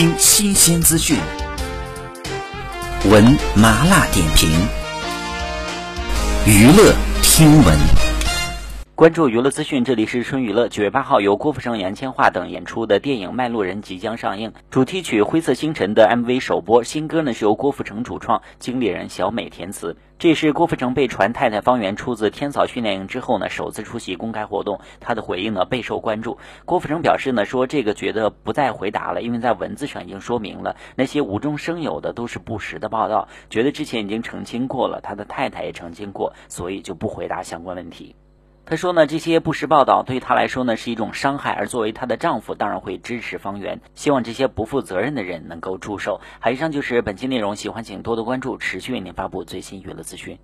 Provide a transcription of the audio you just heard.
听新鲜资讯，闻麻辣点评，娱乐听闻。关注娱乐资讯，这里是春娱乐。九月八号，由郭富城、杨千嬅等演出的电影《卖路人》即将上映，主题曲《灰色星辰》的 MV 首播。新歌呢是由郭富城主创，经理人小美填词。这也是郭富城被传《太太方圆》出自天草训练营之后呢，首次出席公开活动。他的回应呢备受关注。郭富城表示呢，说这个觉得不再回答了，因为在文字上已经说明了，那些无中生有的都是不实的报道，觉得之前已经澄清过了，他的太太也澄清过，所以就不回答相关问题。他说呢，这些不实报道对他来说呢是一种伤害，而作为她的丈夫，当然会支持方圆，希望这些不负责任的人能够住手。好，以上就是本期内容，喜欢请多多关注，持续为您发布最新娱乐资讯。